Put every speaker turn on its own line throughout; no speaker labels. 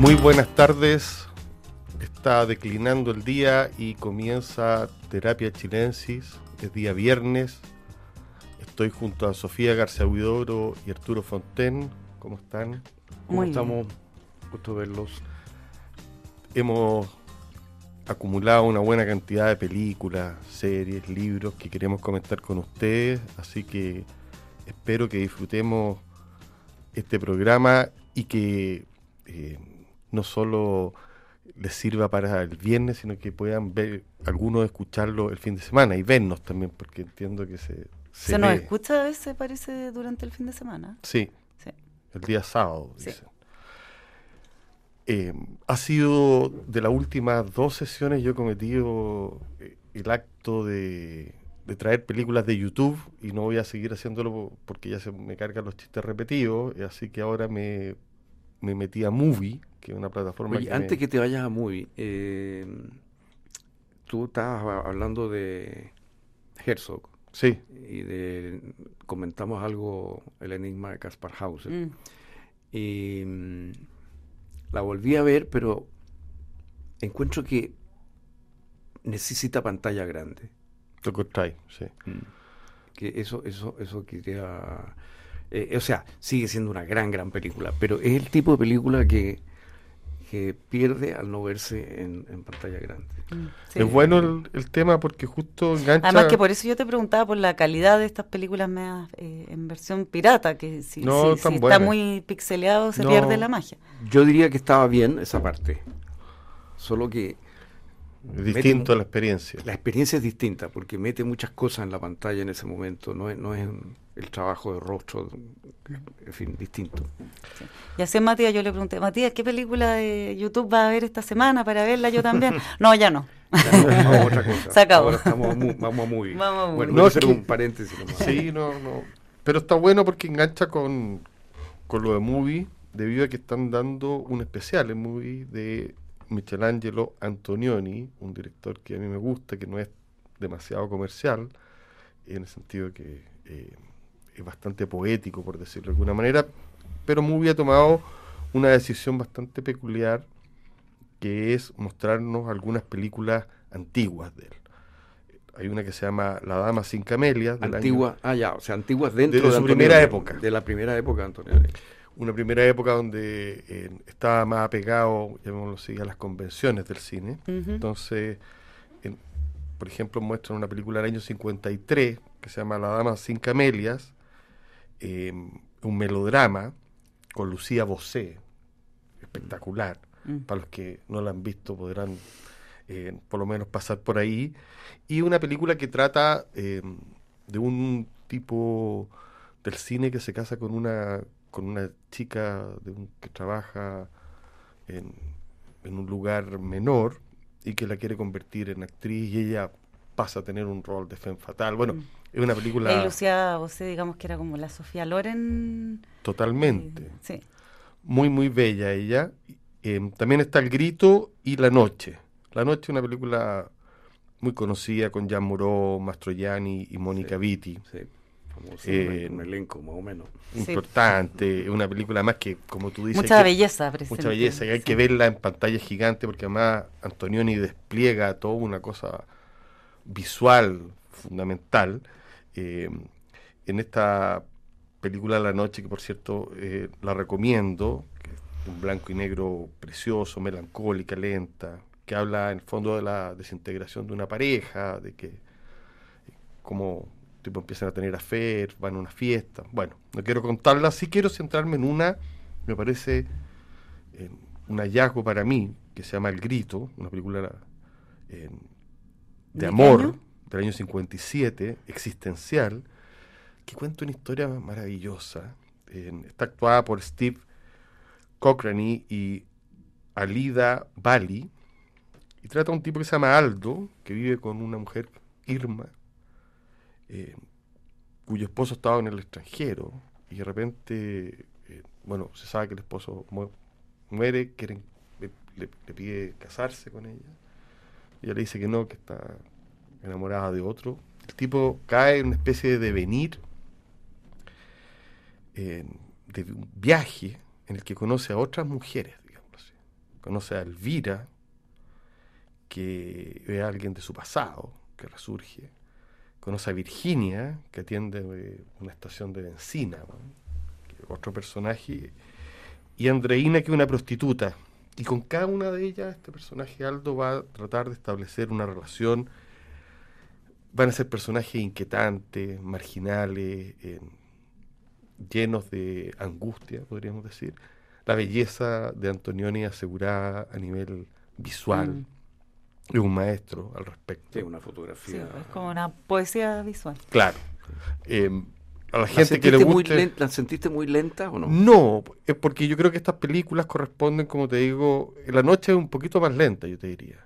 Muy buenas tardes. Está declinando el día y comienza Terapia Chilensis. Es día viernes. Estoy junto a Sofía García Huidoro y Arturo Fonten. ¿Cómo están?
¿Cómo
Muy
estamos? Gusto verlos.
Hemos acumulado una buena cantidad de películas, series, libros que queremos comentar con ustedes. Así que espero que disfrutemos este programa y que eh, no solo les sirva para el viernes, sino que puedan ver algunos escucharlo el fin de semana y vernos también, porque entiendo que se,
Se, nos escucha a veces, parece, durante el fin de semana.
Sí,
Sí.
el día sábado,
Sí.
dicen. Eh, ha sido de las últimas dos sesiones yo he cometido eh, el acto de, de traer películas de YouTube y no voy a seguir haciéndolo po- porque ya se me cargan los chistes repetidos, y así que ahora me, me metí a Movie, que una plataforma
Oye,
que
antes
me-
que te vayas a Movie, eh, tú estabas hablando de Herzog
Sí,
y de comentamos algo, el enigma de Caspar Hauser.
Mm.
Y mm, la volví a ver, pero encuentro que necesita pantalla grande.
lo encontráis, sí.
Que eso, eso, eso quería. eh, o sea, sigue siendo una gran, gran película, pero es el tipo de película que, que pierde al no verse en, en pantalla grande.
Mm, sí.
Es bueno el, el tema porque justo engancha...
Además que por eso yo te preguntaba por la calidad de estas películas medias, eh, en versión pirata, que si,
No,
si-
tan
si está muy pixeleado se
No.
pierde la magia.
Yo diría que estaba bien esa parte, solo que
es distinto a la experiencia.
la experiencia es distinta porque mete muchas cosas en la pantalla en ese momento, no es, no es el trabajo de rostro, en fin, distinto.
Y así a Matías yo le pregunté, Matías, ¿qué película de YouTube va a ver esta semana para verla yo también? no, ya no.
Ya no, vamos a otra cosa.
Se acabó.
Ahora estamos vamos a movie.
Vamos a movie.
Bueno,
No,
hacer
que-
un paréntesis nomás.
Sí, no, no. Pero está bueno porque engancha con, con lo de Movie, debido a que están dando un especial en Movie de Michelangelo Antonioni, un director que a mí me gusta, que no es demasiado comercial, en el sentido que eh, es bastante poético, por decirlo de alguna manera, pero Movie ha tomado una decisión bastante peculiar, que es mostrarnos algunas películas antiguas de él. Hay una que se llama La Dama sin Camelias, del año-
Antigua, ah ya, o sea, antiguas dentro
Desde
de
su primera época.
De la primera época de Antonioni.
una primera época donde eh, estaba más apegado, llamémoslo así, a las convenciones del cine. Entonces, en- por ejemplo, muestran una película del año 53 que se llama La Dama sin Camelias, eh, un melodrama con Lucía Bosé, espectacular.
Mm.
Para los que no la han visto podrán eh, por lo menos pasar por ahí. Y una película que trata eh, de un tipo del cine que se casa con una con una chica de un- que trabaja en, en un lugar menor y que la quiere convertir en actriz y ella pasa a tener un rol de femme fatal. Bueno,
Mm.
Es una película
Y Lucía Bosé, digamos que era como la Sofía Loren.
totalmente
eh, sí.
muy muy bella ella. Eh, también está El Grito y La Noche. La Noche es una película muy conocida con Jean Moreau, Mastroianni y Mónica
Sí.
Vitti.
Sí, famoso,
Eh,
un elenco más o menos.
Sí.
Importante, es una película más que, como tú dices,
Mucha
que-
belleza presente.
mucha belleza, y hay
sí.
que verla en pantalla gigante porque además Antonioni despliega toda una cosa visual fundamental. Eh, en esta película La Noche, que por cierto eh, la recomiendo, que es un blanco y negro precioso, melancólica, lenta, que habla en el fondo de la desintegración de una pareja, de que cómo tipo empiezan a tener affair, van a una fiesta. Bueno, no quiero contarla, sí quiero centrarme en una, me parece eh, un hallazgo para mí, que se llama El Grito, una película eh, de
¿De qué
amor
año?
Del año 57, existencial, que cuenta una historia maravillosa. Está actuada por Steve Cochrane y Alida Bali, y trata a un tipo que se llama Aldo, que vive con una mujer, Irma, eh, cuyo esposo estaba en el extranjero, y de repente, eh, bueno, se sabe que el esposo mu- muere, quieren, le, le- le pide casarse con ella, y ella le dice que no, que está enamorada de otro. El tipo cae en una especie de devenir, eh, de un viaje en el que conoce a otras mujeres, digamos conoce a Elvira, que a alguien de su pasado, que resurge, conoce a Virginia, que atiende eh, una estación de benzina, otro personaje, y Andreina, que es una prostituta. Y con cada una de ellas, este personaje Aldo va a tratar de establecer una relación. Van a ser personajes inquietantes, marginales, llenos de angustia, podríamos decir. La belleza de Antonioni asegurada a nivel visual. Mm. Es un maestro al respecto.
Es una fotografía.
es como una poesía visual.
Claro. Em, a la gente que le guste...
¿La sentiste muy lenta o no?
No, es porque yo creo que estas películas corresponden, como te digo, la noche es un poquito más lenta, yo te diría.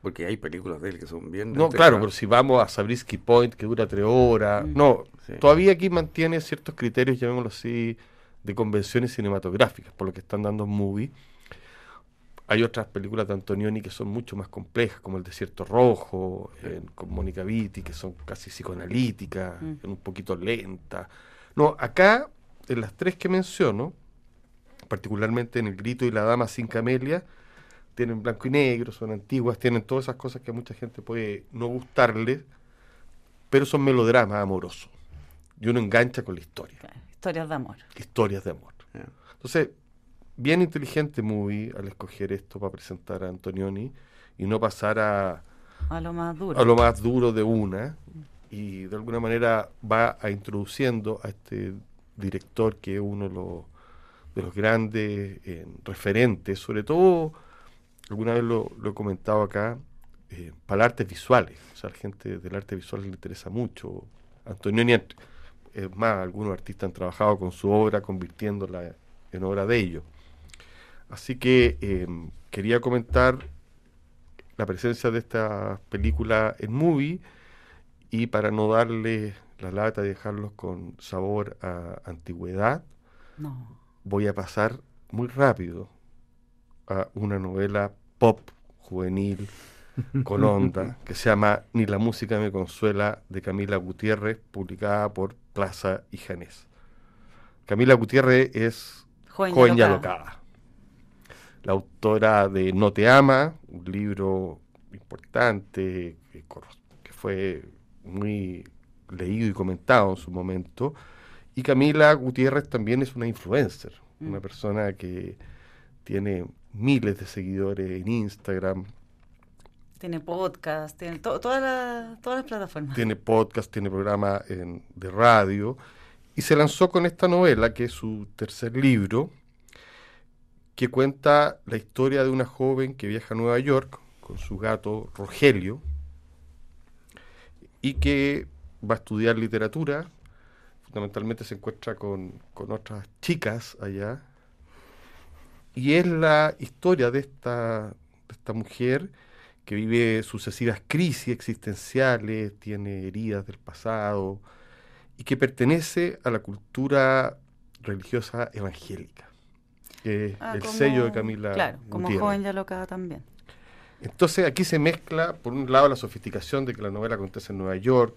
Porque hay películas de él que son bien...
No, claro, pero si vamos a Sabrisky Point, que dura tres horas... Mm. No, todavía aquí mantiene ciertos criterios, llamémoslo así, de convenciones cinematográficas, por lo que están dando movie. Hay otras películas de Antonioni que son mucho más complejas, como El Desierto Rojo, con Mónica Vitti, que son casi psicoanalíticas, mm. un poquito lentas. No, acá, en las tres que menciono, particularmente en El Grito y La Dama sin Camelia, tienen blanco y negro, son antiguas, tienen todas esas cosas que a mucha gente puede no gustarle, pero son melodramas amorosos. Y uno engancha con la historia.
historias de amor.
Historias de amor. Entonces, bien inteligente movie al escoger esto para presentar a Antonioni y no pasar a,
a lo más duro.
A lo más duro de una y de alguna manera va a introduciendo a este director que es uno de los, de los grandes eh, referentes, sobre todo, alguna vez lo, he comentado acá, eh, para artes visuales. O sea, a la gente del arte visual le interesa mucho. Antonioni, es más, algunos artistas han trabajado con su obra convirtiéndola en obra de ellos. Así que em, quería comentar la presencia de esta película en movie y para no darle la lata y dejarlos con sabor a antigüedad, voy a pasar muy rápido a una novela pop juvenil con onda que se llama Ni la música me consuela de Camila Gutiérrez, publicada por Plaza y Janés. Camila Gutiérrez es joven, ya locada la autora de No te ama, un libro importante que, fue muy leído y comentado en su momento. Y Camila Gutiérrez también es una influencer, mm. una persona que tiene miles de seguidores en Instagram.
Tiene podcast, tiene todas las plataformas.
Tiene podcast, tiene programa de radio. Y se lanzó con esta novela, que es su tercer libro, que cuenta la historia de una joven que viaja a Nueva York con su gato Rogelio y que va a estudiar literatura. Fundamentalmente se encuentra con, otras chicas allá. Y es la historia de esta, de esta mujer que vive sucesivas crisis existenciales, tiene heridas del pasado y que pertenece a la cultura religiosa evangélica. Ah, el sello de Camila.
Claro, como joven ya locada también.
Entonces aquí se mezcla, por un lado, la sofisticación de que la novela acontece en Nueva York,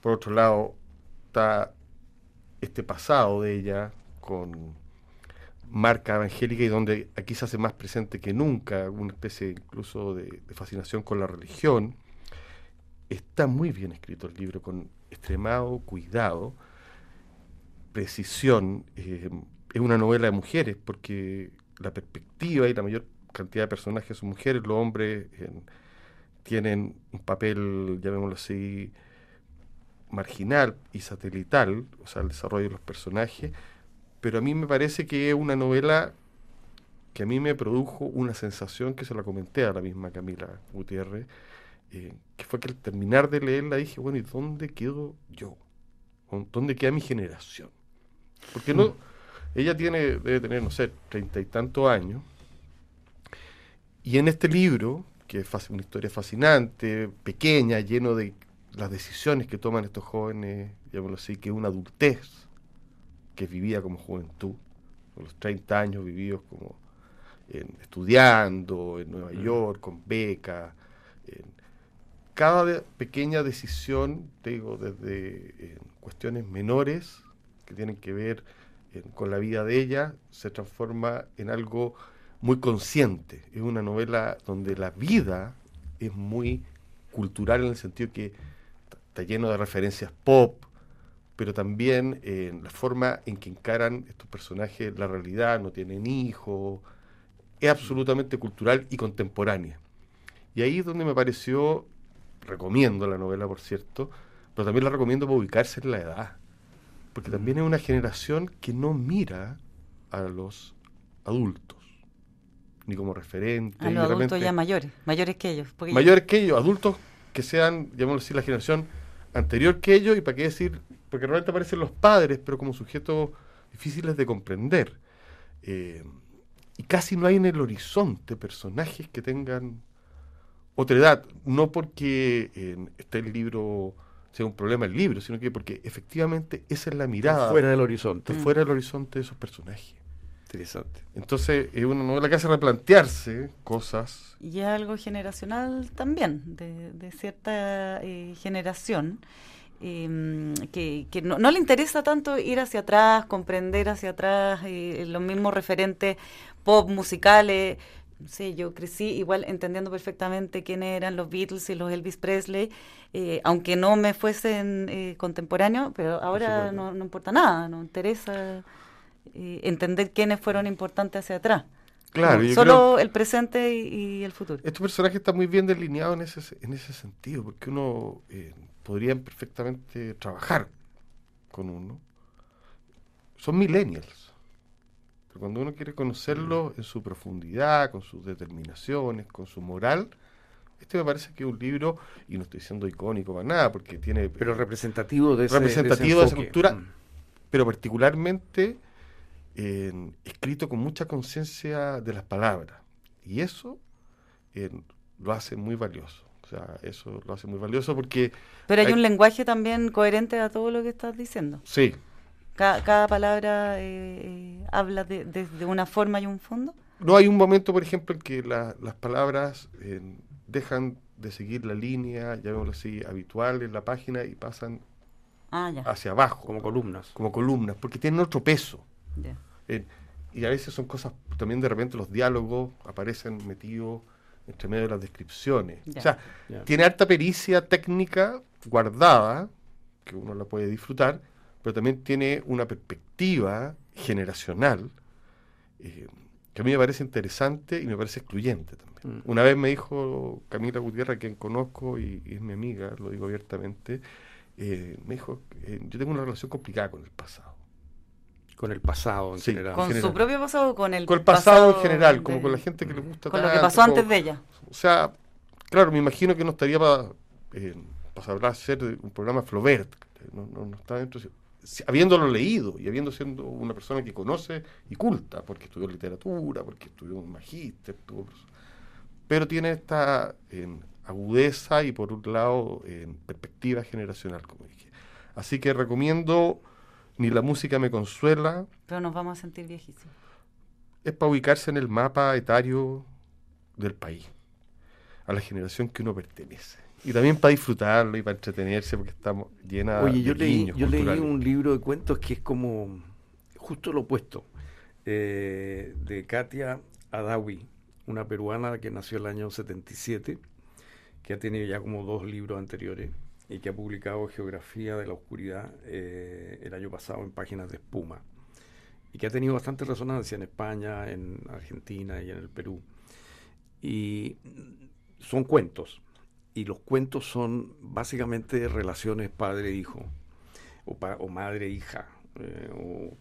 por otro lado, está este pasado de ella con marca evangélica y donde aquí se hace más presente que nunca una especie incluso de, fascinación con la religión. Está muy bien escrito el libro, con extremado cuidado, precisión. Eh, es una novela de mujeres, porque la perspectiva y la mayor cantidad de personajes son mujeres, los hombres tienen un papel, llamémoslo así, marginal y satelital, o sea, el desarrollo de los personajes, pero a mí me parece que es una novela que a mí me produjo una sensación que se la comenté a la misma Camila Gutiérrez, eh, que fue que al terminar de leerla dije, bueno, ¿y dónde quedo yo? ¿Dónde queda mi generación? Porque no... Ella tiene, debe tener, no sé, treinta y tantos años. Y en este libro, que es una historia fascinante, pequeña, lleno de las decisiones que toman estos jóvenes, llamémoslo así, que una adultez que vivía como juventud, los 30 años vividos como estudiando en Nueva. York, con beca. cada pequeña decisión, digo, desde cuestiones menores que tienen que ver con la vida de ella, se transforma en algo muy consciente. Es una novela donde la vida es muy cultural en el sentido que está lleno de referencias pop, pero también en la forma en que encaran estos personajes la realidad, no tienen hijos, es absolutamente cultural y contemporánea. Y ahí es donde me pareció, recomiendo la novela por cierto, pero también la recomiendo para ubicarse en la edad, porque también es una generación que no mira a los adultos, ni como referente.
A los adultos ya mayores, mayores que ellos.
Mayores que ellos, adultos que sean, llamémoslo así, la generación anterior que ellos, y para qué decir, porque realmente aparecen los padres, pero como sujetos difíciles de comprender. Eh, y casi no hay en el horizonte personajes que tengan otra edad, no porque eh, esté el libro sea un problema el libro, sino que porque efectivamente esa es la mirada.
Fuera del horizonte.
Fuera del horizonte de esos personajes.
Interesante.
Entonces, es una novela que hace replantearse cosas.
Y algo generacional también, de, cierta eh, generación. Em, que, no, le interesa tanto ir hacia atrás, comprender hacia atrás eh, los mismos referentes pop musicales. Sí, yo crecí igual entendiendo perfectamente quiénes eran los Beatles y los Elvis Presley, eh, aunque no me fuesen contemporáneos, pero ahora no, no importa nada, no interesa entender quiénes fueron importantes hacia atrás.
Claro,
solo el presente y, el futuro.
Este personaje está muy bien delineado en ese, en ese sentido, porque uno eh, podría perfectamente trabajar con uno. Son millennials. Pero cuando uno quiere conocerlo mm. en su profundidad, con sus determinaciones, con su moral, este me parece que es un libro, y no estoy diciendo icónico para nada, porque tiene...
Pero representativo de,
representativo de, esa cultura, mm. pero particularmente escrito con mucha conciencia de las palabras. Y eso lo hace muy valioso. O sea, eso lo hace muy valioso porque...
Pero hay, un lenguaje también coherente a todo lo que estás diciendo.
Sí.
Cada, palabra eh, eh, habla de, una forma y un fondo.
No hay un momento, por ejemplo, en que las palabras dejan de seguir la línea, llamémoslo así, habitual en la página y pasan ah, hacia abajo.
Como columnas.
Como columnas, porque tienen otro peso. Eh, y a veces son cosas, también de repente los diálogos aparecen metidos entre medio de las descripciones. O sea, tiene alta pericia técnica guardada, que uno la puede disfrutar, pero también tiene una perspectiva generacional eh, que a mí me parece interesante y me parece excluyente también. Mm. Una vez me dijo Camila Gutiérrez, quien conozco y, es mi amiga, lo digo abiertamente, eh, me dijo, yo tengo una relación complicada con el pasado
con el pasado en general.
Con su propio pasado con el
Con el pasado, en general, como con la gente que le gusta
Con lo que pasó antes de ella.
O sea, claro, me imagino que no estaría para eh, para hacer un programa Flaubert, no, no, está dentro habiéndolo leído y habiendo siendo una persona que conoce y culta, porque estudió literatura, porque estudió un magíster, pero tiene esta agudeza y por un lado en perspectiva generacional, como dije. Así que recomiendo ni la música me consuela.
Pero nos vamos a sentir viejísimos.
Es para ubicarse en el mapa etario del país, a la generación que uno pertenece. Y también para disfrutarlo y para entretenerse porque estamos llena
Oye, yo leí, yo leí un libro de cuentos que es como justo lo opuesto, eh, de Katia Adawi, una peruana que nació el año 77, que ha tenido ya como dos libros anteriores y que ha publicado Geografía de la Oscuridad eh, el año pasado en páginas de espuma y que ha tenido bastante resonancia en España, en Argentina y en el Perú. Y son cuentos, y los cuentos son básicamente relaciones padre-hijo, o, madre-hija, eh, o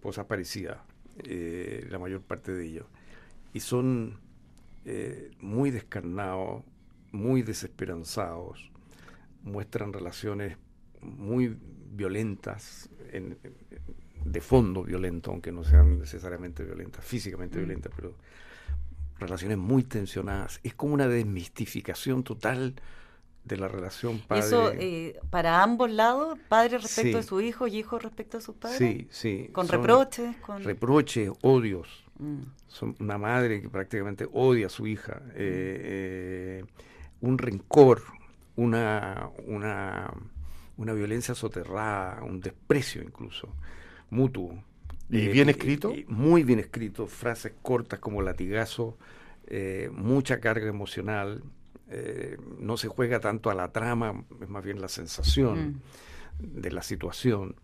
cosas parecidas, eh, la mayor parte de ellos. Y son muy descarnados, muy desesperanzados, muestran relaciones muy violentas, de fondo violento, aunque no sean necesariamente violentas, físicamente mm. violentas, pero relaciones muy tensionadas. Es como una desmistificación total de la relación padre.
Eso eh, para ambos lados, padre respecto de su hijo y hijo respecto a sus padres.
Sí, sí.
Con reproches. Con...
Reproches, odios. Mm. Son una madre que prácticamente odia a su hija. Eh, eh, un rencor, una, una, una violencia soterrada, un desprecio incluso, mutuo,
¿Y
Eh,
bien escrito?
muy bien escrito, frases cortas como latigazo, eh, mucha carga emocional, eh, no se juega tanto a la trama, es más bien la sensación de la situación.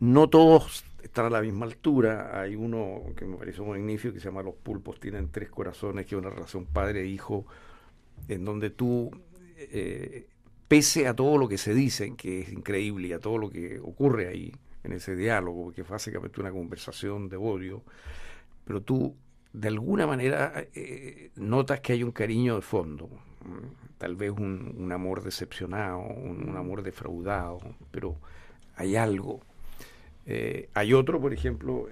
No todos están a la misma altura, hay uno que me pareció magnífico que se llama Los pulpos tienen tres corazones, que es una relación padre-hijo, en donde tú, eh, pese a todo lo que se dice, que es increíble, y a todo lo que ocurre ahí, en ese diálogo, que es básicamente una conversación de odio, pero tú de alguna manera eh, notas que hay un cariño de fondo, tal vez un, amor decepcionado, un, amor defraudado, pero hay algo. Eh, hay otro, por ejemplo,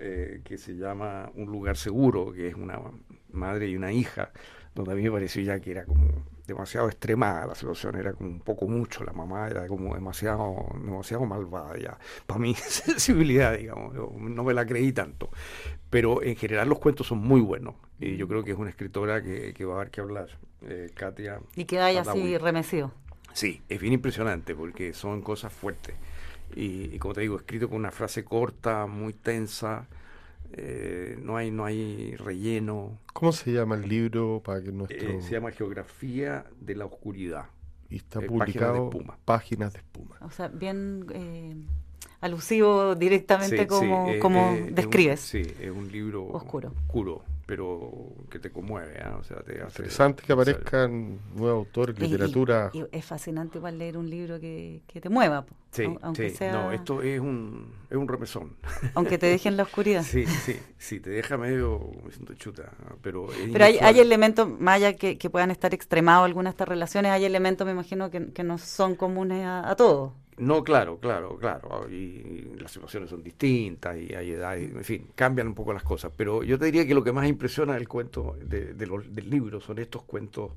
que se llama Un lugar seguro, que es una madre y una hija, donde a mí me pareció ya que era como demasiado extremada la situación, era como un poco mucho, la mamá era como demasiado, demasiado malvada ya, para mi sensibilidad, digamos, yo no me la creí tanto, pero en general los cuentos son muy buenos, y yo creo que es una escritora que, que va a haber que hablar, eh, Katia.
Y que vaya así remecido.
Sí, es bien impresionante, porque son cosas fuertes, y, y como te digo, escrito con una frase corta, muy tensa, eh, no hay no hay relleno.
¿Cómo se llama el libro para que nuestro
Eh, se llama Geografía de la Oscuridad.
y está
eh,
publicado
Páginas de Espuma.
Páginas de espuma.
O sea, bien eh, alusivo directamente
Sí,
como,
sí, eh,
como
eh, es un-
describes.
sí, es un libro
Oscuro.
oscuro, pero que te conmueve, ¿ah? o sea, te hace
Interesante que aparezcan nuevos autores,
Y- y-
literatura.
Y, es fascinante igual leer un libro que, que te mueva,
Sí,
au- aunque
sí.
sea,
No, esto es un, es un remesón.
aunque te deje en la oscuridad.
Sí, sí, sí, te deja medio, me siento chuta, pero
Pero hay, hay elementos, más allá que, que puedan estar extremados algunas de estas relaciones, hay elementos, me imagino, que, que no son comunes a, a todos.
No, claro, claro, claro. Y las situaciones son distintas y hay edades, en fin, cambian un poco las cosas. Pero yo te diría que lo que más impresiona del cuento, de, de los- del libro, son estos cuentos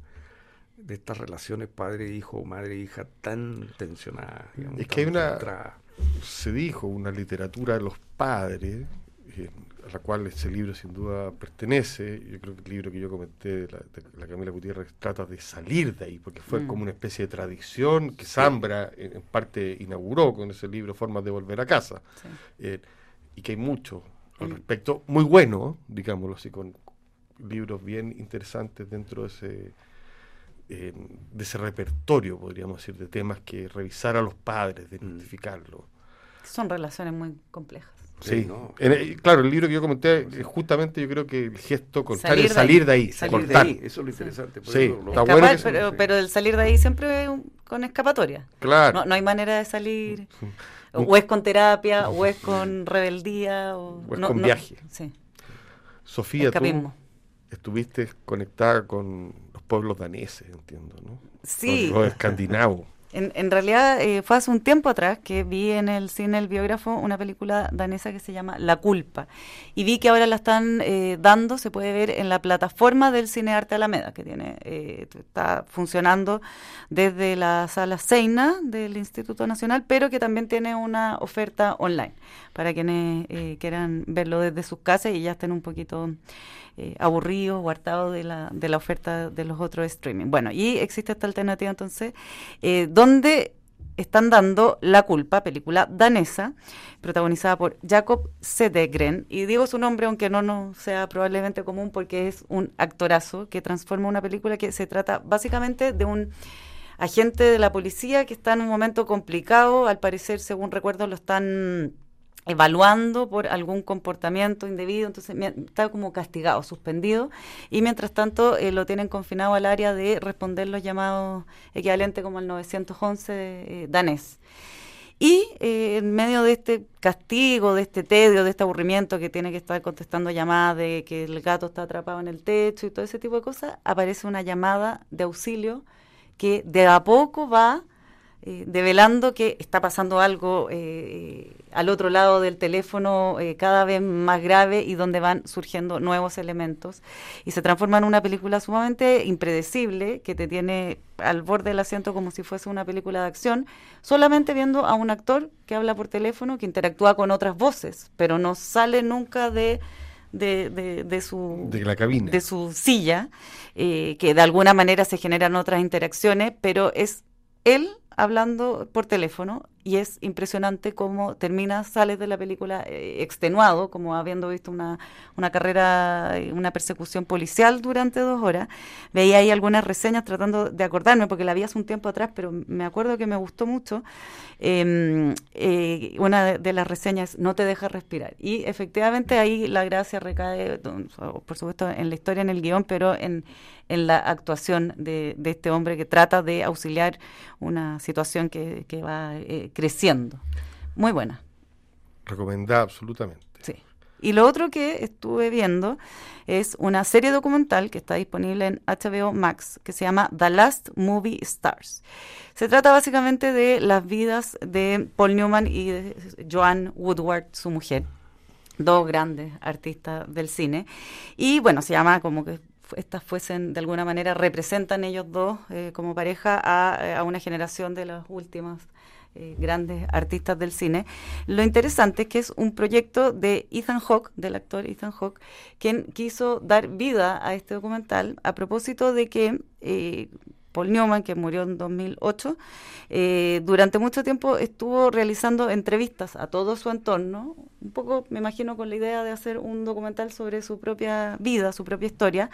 de estas relaciones padre-hijo, madre-hija tan tensionadas. digamos,
Es que hay una-. Se dijo una literatura de los padres, eh, a la cual ese libro sin duda pertenece. Yo creo que el libro que yo comenté de la, de la Camila Gutiérrez trata de salir de ahí, porque fue
Mm.
como una especie de tradición que Zambra en, en parte inauguró con ese libro, Formas de Volver a Casa.
Sí.
Eh, y que hay mucho al
Mm.
respecto, muy bueno, digámoslo así, con libros bien interesantes dentro de ese, eh, de ese repertorio, podríamos decir, de temas que revisar a los padres, de
Mm.
identificarlos.
Son relaciones muy complejas.
Sí,
Sí, ¿no?
En el- claro, el libro que yo comenté, eh, justamente yo creo que el gesto contrario
Salir
es
de ahí.
salir de ahí,
Salir de
cortar.
ahí, eso es lo interesante. por
Sí,
eso lo-
está
Escapar,
bueno
pero, pero el salir de ahí siempre es un- con escapatoria.
Claro.
No, no hay manera de salir. O, es con terapia, o es con rebeldía, o,
O es
no-
con
no-
viaje.
Sí,
Sofía, tú estuviste conectada con los pueblos daneses, entiendo, ¿no?
Sí.
Con los escandinavos.
En, en realidad eh, fue hace un tiempo atrás que vi en el cine El Biógrafo una película danesa que se llama La Culpa. Y vi que ahora la están eh, dando, se puede ver en la plataforma del Cine Arte Alameda, que tiene eh, está funcionando desde la sala Seina del Instituto Nacional, pero que también tiene una oferta online para quienes eh, quieran verlo desde sus casas y ya estén un poquito eh, aburridos o de la, de la oferta de los otros streaming. Bueno, y existe esta alternativa entonces, eh, donde están dando La Culpa, película danesa, protagonizada por Jacob Sedegren. Y digo su nombre, aunque no nos sea probablemente común, porque es un actorazo que transforma una película que se trata básicamente de un agente de la policía que está en un momento complicado. Al parecer, según recuerdo, lo están evaluando por algún comportamiento indebido, entonces está como castigado, suspendido, y mientras tanto eh, lo tienen confinado al área de responder los llamados equivalentes como al 911 eh, danés. Y eh, en medio de este castigo, de este tedio, de este aburrimiento que tiene que estar contestando llamadas de que el gato está atrapado en el techo y todo ese tipo de cosas, aparece una llamada de auxilio que de a poco va eh, develando que está pasando algo eh, al otro lado del teléfono eh, cada vez más grave y donde van surgiendo nuevos elementos y se transforma en una película sumamente impredecible que te tiene al borde del asiento como si fuese una película de acción, solamente viendo a un actor que habla por teléfono, que interactúa con otras voces, pero no sale nunca de, de, de- de su
De la cabina.
de su silla, eh, que de alguna manera se generan otras interacciones, pero es él hablando por teléfono y es impresionante cómo termina, sales de la película eh, extenuado, como habiendo visto una, una carrera, eh, una persecución policial durante dos horas. Veía ahí algunas reseñas tratando de acordarme, porque la vi hace un tiempo atrás, pero me acuerdo que me gustó mucho. Em, eh, una de, las reseñas, no te deja respirar. Y efectivamente ahí la gracia recae, por supuesto, en la historia, en el guion, pero en, en la actuación de, de este hombre que trata de auxiliar una situación que, que va creciendo. Muy buena.
Recomendada absolutamente.
Sí. Y lo otro que estuve viendo es una serie documental que está disponible en HBO Max que se llama The Last Movie Stars. Se trata básicamente de las vidas de Paul Newman y de Joan Woodward, su mujer, dos grandes artistas del cine. Y bueno, se llama como que estas fuesen de alguna manera representan ellos dos eh, como pareja a, a, una generación de las últimas eh, grandes artistas del cine. Lo interesante es que es un proyecto de Ethan Hawke, del actor Ethan Hawke, quien quiso dar vida a este documental a propósito de que eh, Paul Newman, que murió en 2008, eh, durante mucho tiempo estuvo realizando entrevistas a todo su entorno, un poco, me imagino, con la idea de hacer un documental sobre su propia vida, su propia historia,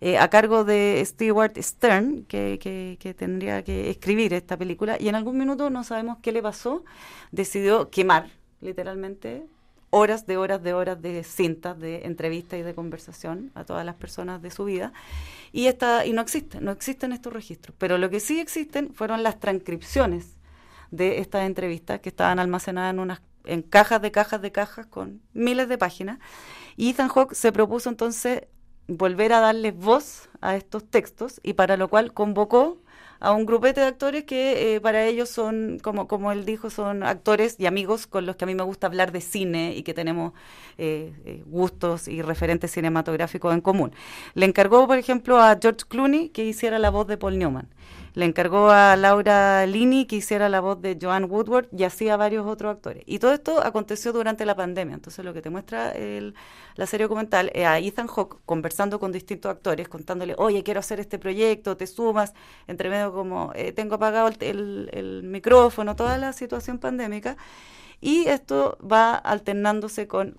eh, a cargo de Stewart Stern, que, que, tendría que escribir esta película, y en algún minuto no sabemos qué le pasó, decidió quemar, literalmente, horas de horas de horas de cintas de entrevista y de conversación a todas las personas de su vida. Y esta y no existe, no existen estos registros, pero lo que sí existen fueron las transcripciones de estas entrevistas que estaban almacenadas en unas en cajas de cajas de cajas con miles de páginas. Y Ethan Hawke se propuso entonces volver a darles voz a estos textos y para lo cual convocó a un grupete de actores que eh, para ellos son, como, como él dijo, son actores y amigos con los que a mí me gusta hablar de cine y que tenemos eh, eh, gustos y referentes cinematográficos en común. Le encargó, por ejemplo, a George Clooney que hiciera la voz de Paul Newman le encargó a Laura Lini que hiciera la voz de Joan Woodward y así a varios otros actores. Y todo esto aconteció durante la pandemia. Entonces, lo que te muestra el, la serie documental es a Ethan Hawke conversando con distintos actores, contándole, oye, quiero hacer este proyecto, te sumas, entre medio como, eh, tengo apagado el, el, micrófono, toda la situación pandémica. Y esto va alternándose con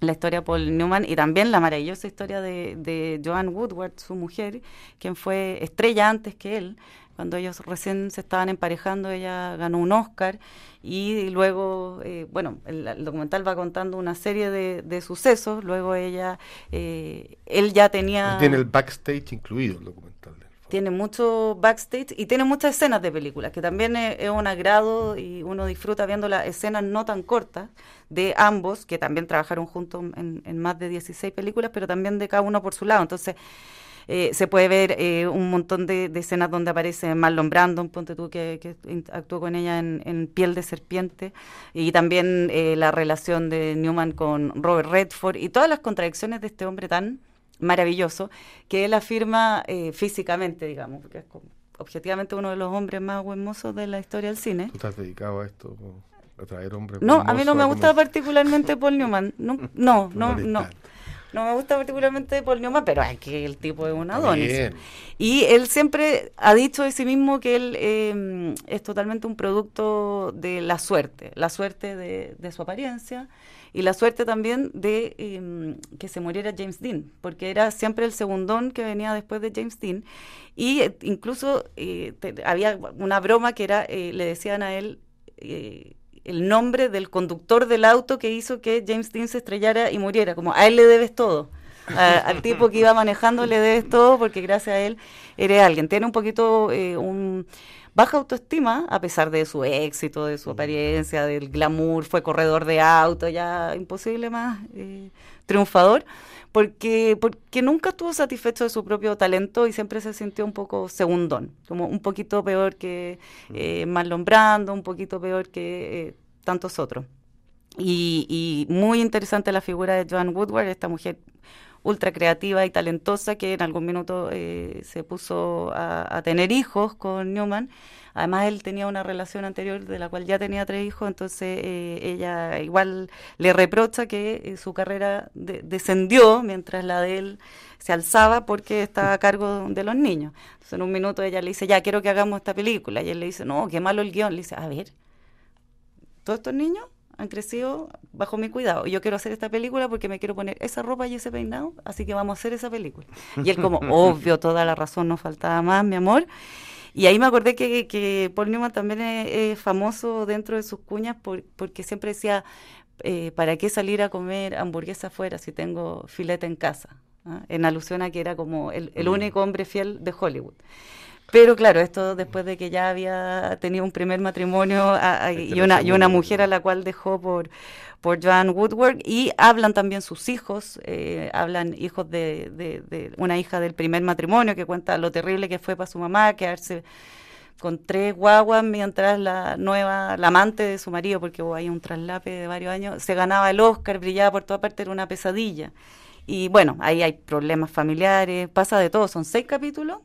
la historia de Paul Newman y también la maravillosa historia de, de Joan Woodward, su mujer, quien fue estrella antes que él. Cuando ellos recién se estaban emparejando, ella ganó un Oscar y luego, eh, bueno, el, documental va contando una serie de, sucesos. Luego ella, eh, él ya tenía...
Tiene el backstage incluido el documental
tiene mucho backstage y tiene muchas escenas de películas, que también es, un agrado y uno disfruta viendo las escenas no tan cortas de ambos, que también trabajaron juntos en, más de 16 películas, pero también de cada uno por su lado. Entonces, eh, se puede ver eh, un montón de, escenas donde aparece Marlon Brandon, ponte tú que, actuó con ella en, Piel de Serpiente, y también eh, la relación de Newman con Robert Redford y todas las contradicciones de este hombre tan maravilloso, que él afirma eh, físicamente, digamos, porque es objetivamente uno de los hombres más hermosos de la historia del cine.
¿Tú estás dedicado a esto? A traer hombres
No, a mí no me gusta particularmente Paul Newman. No, no, no. no. No me gusta particularmente Paul Newman, pero es que el tipo es un Adonis. Y él siempre ha dicho de sí mismo que él em, es totalmente un producto de la suerte, la suerte de, de su apariencia, y la suerte también de em, que se muriera James Dean, porque era siempre el segundón que venía después de James Dean. Y eh, incluso eh, había una broma que era, eh, le decían a él el nombre del conductor del auto que hizo que James Dean se estrellara y muriera, como a él le debes todo. al tipo que iba manejando le debes todo porque gracias a él eres alguien. Tiene un poquito un baja autoestima, a pesar de su éxito, de su apariencia, del glamour, fue corredor de auto, ya imposible más eh, triunfador, porque, porque nunca estuvo satisfecho de su propio talento y siempre se sintió un poco segundón, como un poquito peor que eh, Marlon Brando, un poquito peor que eh, tantos otros. Y, y, muy interesante la figura de Joan Woodward, esta mujer ultra creativa y talentosa que en algún minuto eh, se puso a, tener hijos con Newman. Además, él tenía una relación anterior de la cual ya tenía tres hijos, entonces eh, ella igual le reprocha que eh, su carrera descendió mientras la de él se alzaba porque estaba a cargo de los niños. Entonces, en un minuto ella le dice, ya quiero que hagamos esta película. Y él le dice, no, qué malo el guion. Le dice, a ver, todos estos niños han crecido bajo mi cuidado. Yo quiero hacer esta película porque me quiero poner esa ropa y ese peinado, así que vamos a hacer esa película. Y él como, obvio, toda la razón, no faltaba más, mi amor. Y ahí me acordé que, que Paul Newman también es, famoso dentro de sus cuñas porque siempre decía, eh, ¿para qué salir a comer hamburguesa afuera si tengo filete en casa? ¿ah? En alusión a que era como el, el mm. único hombre fiel de Hollywood. Pero claro, esto después de que ya había tenido un primer matrimonio y, una, y una mujer a la cual dejó por, por Joan Woodward y hablan también sus hijos, eh, hablan hijos de, de, una hija del primer matrimonio que cuenta lo terrible que fue para su mamá quedarse con tres guaguas mientras la nueva, la amante de su marido, porque hubo ahí un traslape de varios años, se ganaba el Oscar, brillaba por toda parte, era una pesadilla. Y bueno, ahí hay problemas familiares, pasa de todo, son seis capítulos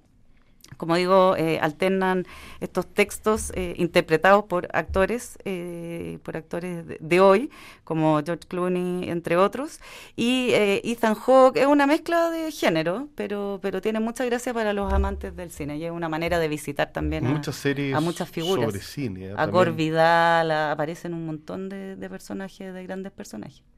como digo, eh, alternan estos textos eh, interpretados por actores, eh, por actores de, hoy, como George Clooney, entre otros. Y Ethan Hawke es una mezcla de género, pero, pero tiene mucha gracia para los amantes del cine y es una manera de visitar también a, muchas series a muchas figuras.
Sobre cine,
a Gore Vidal, aparecen un montón de personajes, de grandes personajes.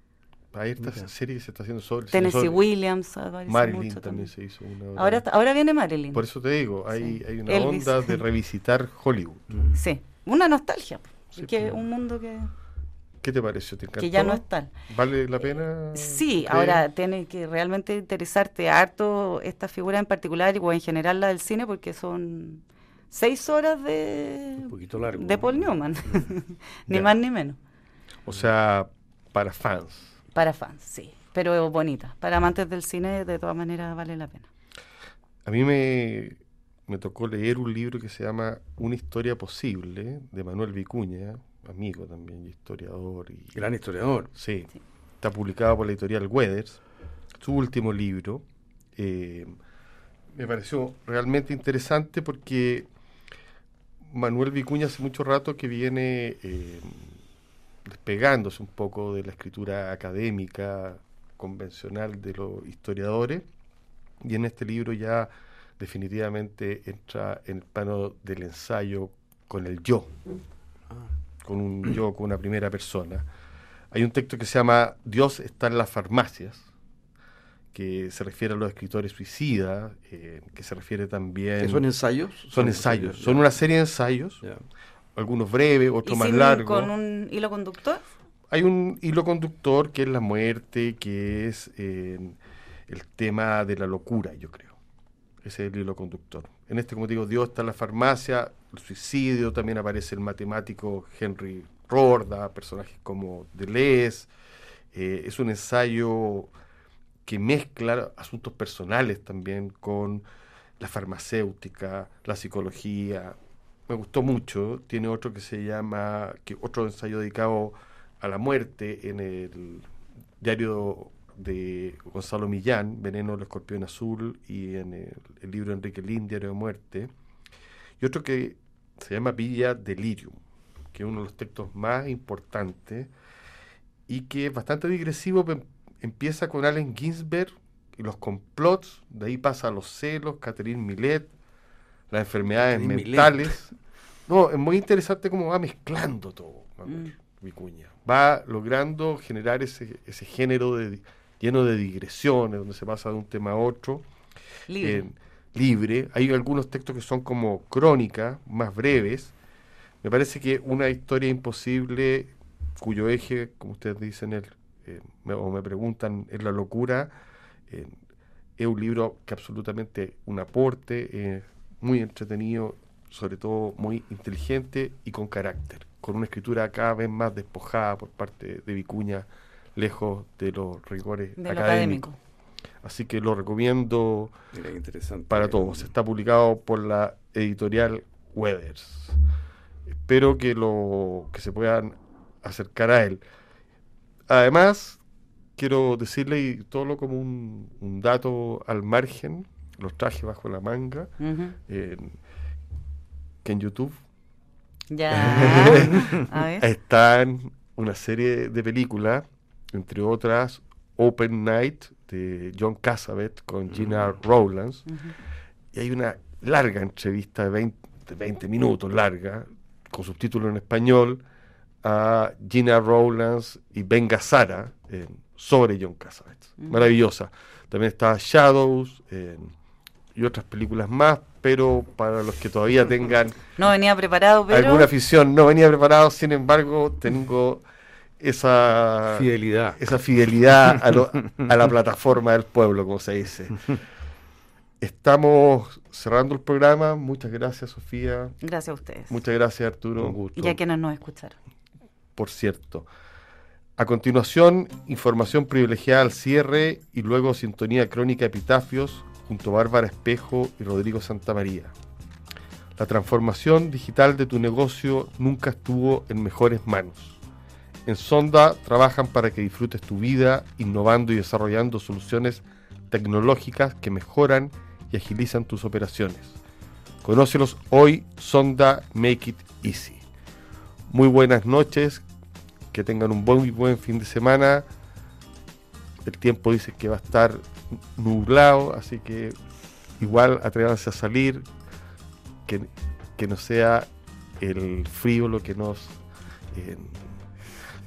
Hay esta serie que se está haciendo sobre
Tennessee Williams
Marilyn también, se hizo
una ahora ahora viene Marilyn.
Por eso te digo hay, hay una onda de revisitar Hollywood.
Sí una nostalgia que un mundo que
¿Qué te pareció? ¿Te
Que ya no es tal.
¿Vale la pena?
Sí, ahora tiene que realmente interesarte harto esta figura en particular o en general la del cine porque son seis horas de, de Paul Newman, ni más ni menos.
O sea, para fans.
Para fans, sí, pero bonita. Para amantes del cine, de todas maneras, vale la pena.
A mí me, me tocó leer un libro que se llama Una historia posible, de Manuel Vicuña, amigo también, historiador. Y,
Gran historiador.
Sí, está publicado por la editorial Weathers. Su último libro. Eh, me pareció realmente interesante porque Manuel Vicuña hace mucho rato que viene eh, despegándose un poco de la escritura académica convencional de los historiadores, y en este libro ya definitivamente entra en el plano del ensayo con el yo, ah. con un yo, con una primera persona. Hay un texto que se llama Dios está en las farmacias, que se refiere a los escritores suicidas, eh, que se refiere también...
¿Son ensayos?
Son, ensayos, son una serie de ensayos algunos breves, otros más largos.
¿Con un hilo conductor?
Hay un hilo conductor que es la muerte, que es eh, el tema de la locura, yo creo. Ese es el hilo conductor. En este, como digo, Dios está en la farmacia, el suicidio, también aparece el matemático Henry Rorda, personajes como Deleuze. Eh, es un ensayo que mezcla asuntos personales también con la farmacéutica, la psicología, me gustó mucho. Tiene otro que se llama, que otro ensayo dedicado a la muerte en el diario de Gonzalo Millán, Veneno del Escorpión Azul, y en el, libro Enrique Lin, Diario de Muerte. Y otro que se llama Villa Delirium, que es uno de los textos más importantes y que es bastante digresivo. Empieza con Allen Ginsberg y los complots, de ahí pasa a los celos, Catherine Millet, las enfermedades mentales. No, es muy interesante cómo va mezclando todo, mm. Vicuña. Va logrando generar ese, ese género de, lleno de digresiones, donde se pasa de un tema a otro. Libre. libre. Hay algunos textos que son como crónicas, más breves. Me parece que una historia imposible, cuyo eje, como ustedes dicen, el, eh, o me preguntan, es la locura, eh, es un libro que absolutamente un aporte, es muy entretenido, sobre todo muy inteligente y con carácter, con una escritura cada vez más despojada por parte de Vicuña, lejos de los rigores académicos. Así que lo recomiendo para todos. Está publicado por la editorial Weathers. Espero que lo que se puedan acercar a él. Además, quiero decirle, y todo como un, un dato al margen, los trajes bajo la manga, eh, que en YouTube
Ya. A ver.
están una serie de películas, entre otras Open Night de John Cassavet con Gina Rowlands,
Ujú.
y hay una larga entrevista de 20, de 20 minutos larga, con subtítulos en español, a Gina Rowlands y Ben Gazzara eh, sobre John Cassavet.
Mm.
Maravillosa. También está Shadows eh, y otras películas más, pero para los que todavía tengan
No venía preparado, pero.
alguna afición, no venía preparado, sin embargo, tengo esa
Fidelidad.
esa fidelidad a, lo- a la plataforma del pueblo, como se dice. Estamos cerrando el programa. Muchas gracias, Sofía.
Gracias a ustedes.
Muchas gracias, Arturo.
Un gusto.
Y a quienes nos escucharon.
Por cierto. A continuación, información privilegiada al cierre y luego sintonía crónica epitafios junto Bárbara Espejo y Rodrigo Santamaría. La transformación digital de tu negocio nunca estuvo en mejores manos. En Sonda trabajan para que disfrutes tu vida innovando y desarrollando soluciones tecnológicas que mejoran y agilizan tus operaciones. Conócelos hoy, Sonda Make It Easy. Muy buenas noches, que tengan un buen, buen fin de semana. El tiempo dice que va a estar nublado, así que igual atrévanse a salir, que, que no sea el frío lo que nos eh,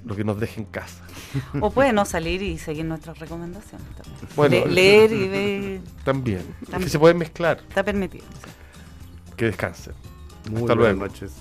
lo que nos deje en casa.
O puede no salir y seguir nuestras recomendaciones también.
Bueno,
Le- leer y ver.
También. Es que
También.
se pueden mezclar.
Está permitido. sí.
Que descansen.
Muy
Hasta
buenas
luego.
noches.